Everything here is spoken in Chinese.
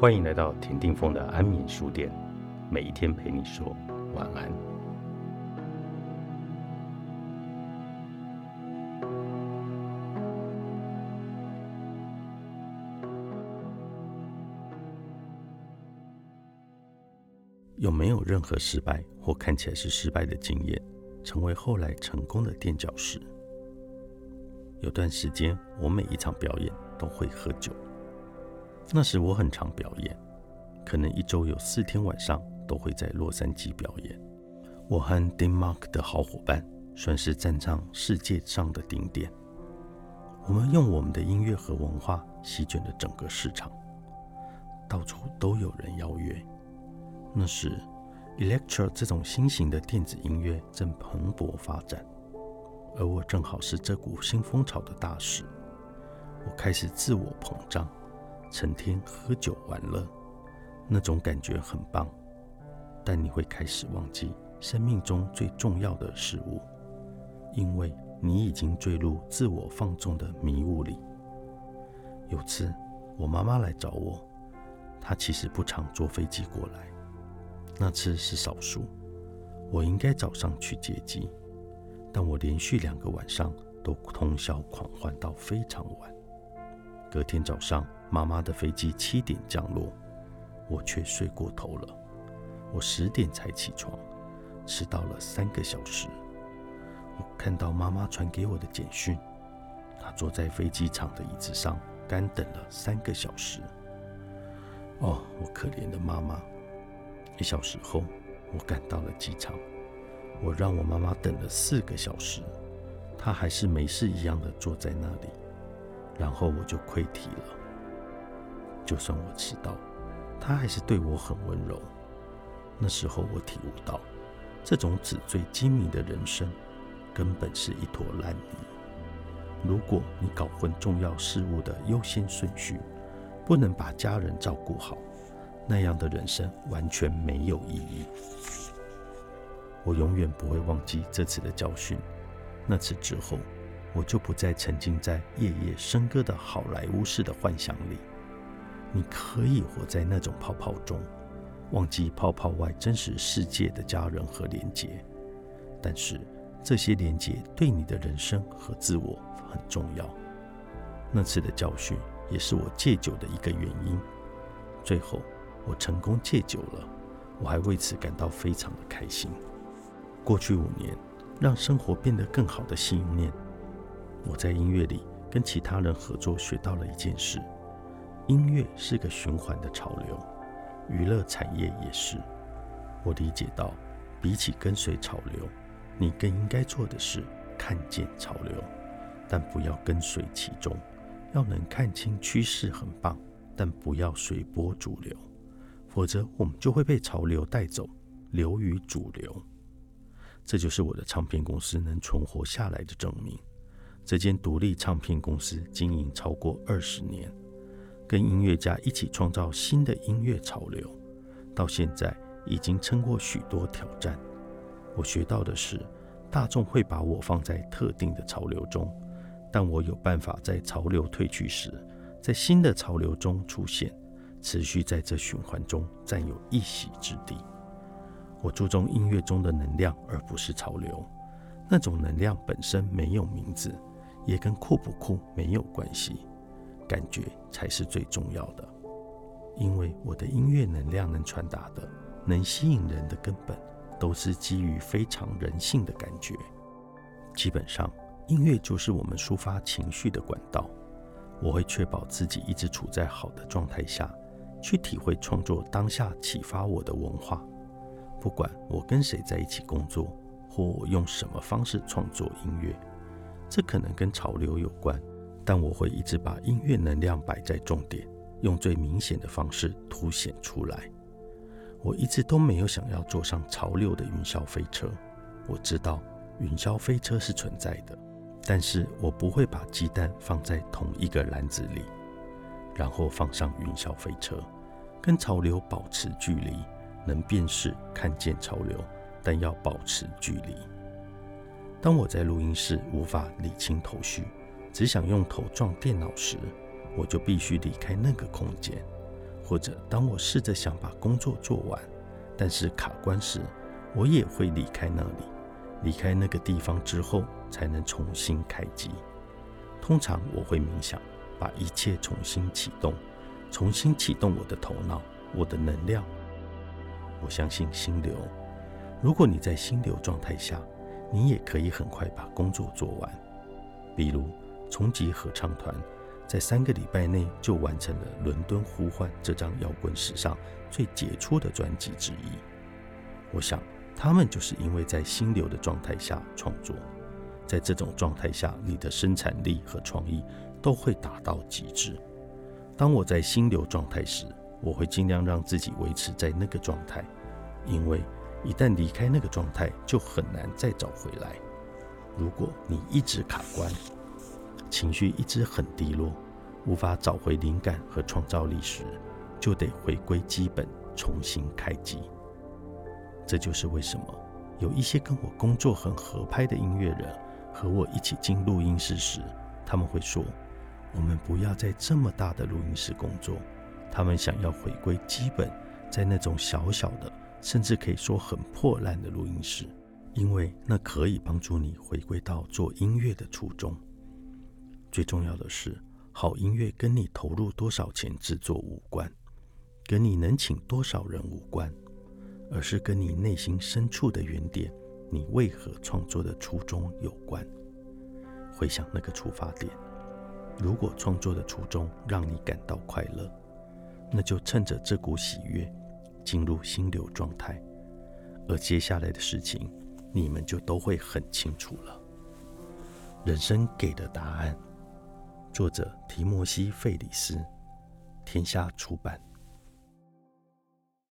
欢迎来到田定峰的安眠书店，每一天陪你说晚安。有没有任何失败或看起来是失败的经验，成为后来成功的垫脚石？有段时间，我每一场表演都会喝酒。那时我很常表演，可能一周有四天晚上都会在洛杉矶表演。我和 Denmark 的好伙伴算是站上世界上的顶点。我们用我们的音乐和文化席卷了整个市场，到处都有人邀约。那时，electro 这种新型的电子音乐正蓬勃发展，而我正好是这股新风潮的大使。我开始自我膨胀，成天喝酒玩乐，那种感觉很棒。但你会开始忘记生命中最重要的事物，因为你已经坠入自我放纵的迷雾里。有次，我妈妈来找我，她其实不常坐飞机过来。那次是少数，我应该早上去接机，但我连续两个晚上都通宵狂欢到非常晚。隔天早上，妈妈的飞机七点降落，我却睡过头了。我十点才起床，迟到了三个小时。我看到妈妈传给我的简讯，她坐在飞机场的椅子上干等了三个小时。哦，我可怜的妈妈。一小时后，我赶到了机场。我让我妈妈等了四个小时，她还是没事一样的坐在那里。然后我就溃体了。就算我迟到，她还是对我很温柔。那时候我体悟到，这种纸醉金迷的人生，根本是一坨烂泥。如果你搞混重要事物的优先顺序，不能把家人照顾好。那样的人生完全没有意义。我永远不会忘记这次的教训。那次之后，我就不再沉浸在夜夜笙歌的好莱坞式的幻想里。你可以活在那种泡泡中，忘记泡泡外真实世界的家人和连结。但是这些连结对你的人生和自我很重要。那次的教训也是我戒酒的一个原因。最后。我成功戒酒了，我还为此感到非常的开心。过去五年，让生活变得更好的信念，我在音乐里跟其他人合作，学到了一件事：音乐是个循环的潮流，娱乐产业也是。我理解到，比起跟随潮流，你更应该做的是看见潮流，但不要跟随其中。要能看清趋势很棒，但不要随波逐流。否则，我们就会被潮流带走，流于主流。这就是我的唱片公司能存活下来的证明。这间独立唱片公司经营超过二十年，跟音乐家一起创造新的音乐潮流，到现在已经撑过许多挑战。我学到的是，大众会把我放在特定的潮流中，但我有办法在潮流退去时，在新的潮流中出现。持续在这循环中占有一席之地。我注重音乐中的能量，而不是潮流。那种能量本身没有名字，也跟酷不酷没有关系。感觉才是最重要的。因为我的音乐能量能传达的、能吸引人的根本，都是基于非常人性的感觉。基本上，音乐就是我们抒发情绪的管道。我会确保自己一直处在好的状态下。去体会创作当下启发我的文化，不管我跟谁在一起工作，或我用什么方式创作音乐，这可能跟潮流有关，但我会一直把音乐能量摆在重点，用最明显的方式凸显出来。我一直都没有想要坐上潮流的云霄飞车。我知道云霄飞车是存在的，但是我不会把鸡蛋放在同一个篮子里。然后放上云霄飞车，跟潮流保持距离，能辨识、看见潮流，但要保持距离。当我在录音室无法理清头绪，只想用头撞电脑时，我就必须离开那个空间，或者当我试着想把工作做完，但是卡关时，我也会离开那里，离开那个地方之后，才能重新开机。通常我会冥想，把一切重新启动，重新启动我的头脑，我的能量。我相信心流。如果你在心流状态下，你也可以很快把工作做完。比如，重集合唱团在三个礼拜内就完成了《伦敦呼唤》这张摇滚史上最杰出的专辑之一。我想，他们就是因为在心流的状态下创作。在这种状态下，你的生产力和创意都会达到极致。当我在心流状态时，我会尽量让自己维持在那个状态，因为一旦离开那个状态，就很难再找回来。如果你一直卡关，情绪一直很低落，无法找回灵感和创造力时，就得回归基本，重新开机。这就是为什么有一些跟我工作很合拍的音乐人。和我一起进录音室时，他们会说：“我们不要在这么大的录音室工作。”他们想要回归基本，在那种小小的，甚至可以说很破烂的录音室，因为那可以帮助你回归到做音乐的初衷。最重要的是，好音乐跟你投入多少钱制作无关，跟你能请多少人无关，而是跟你内心深处的原点。你为何创作的初衷有关？回想那个出发点，如果创作的初衷让你感到快乐，那就趁着这股喜悦进入心流状态，而接下来的事情你们就都会很清楚了。人生给的答案，作者提摩西·费里斯，天下出版。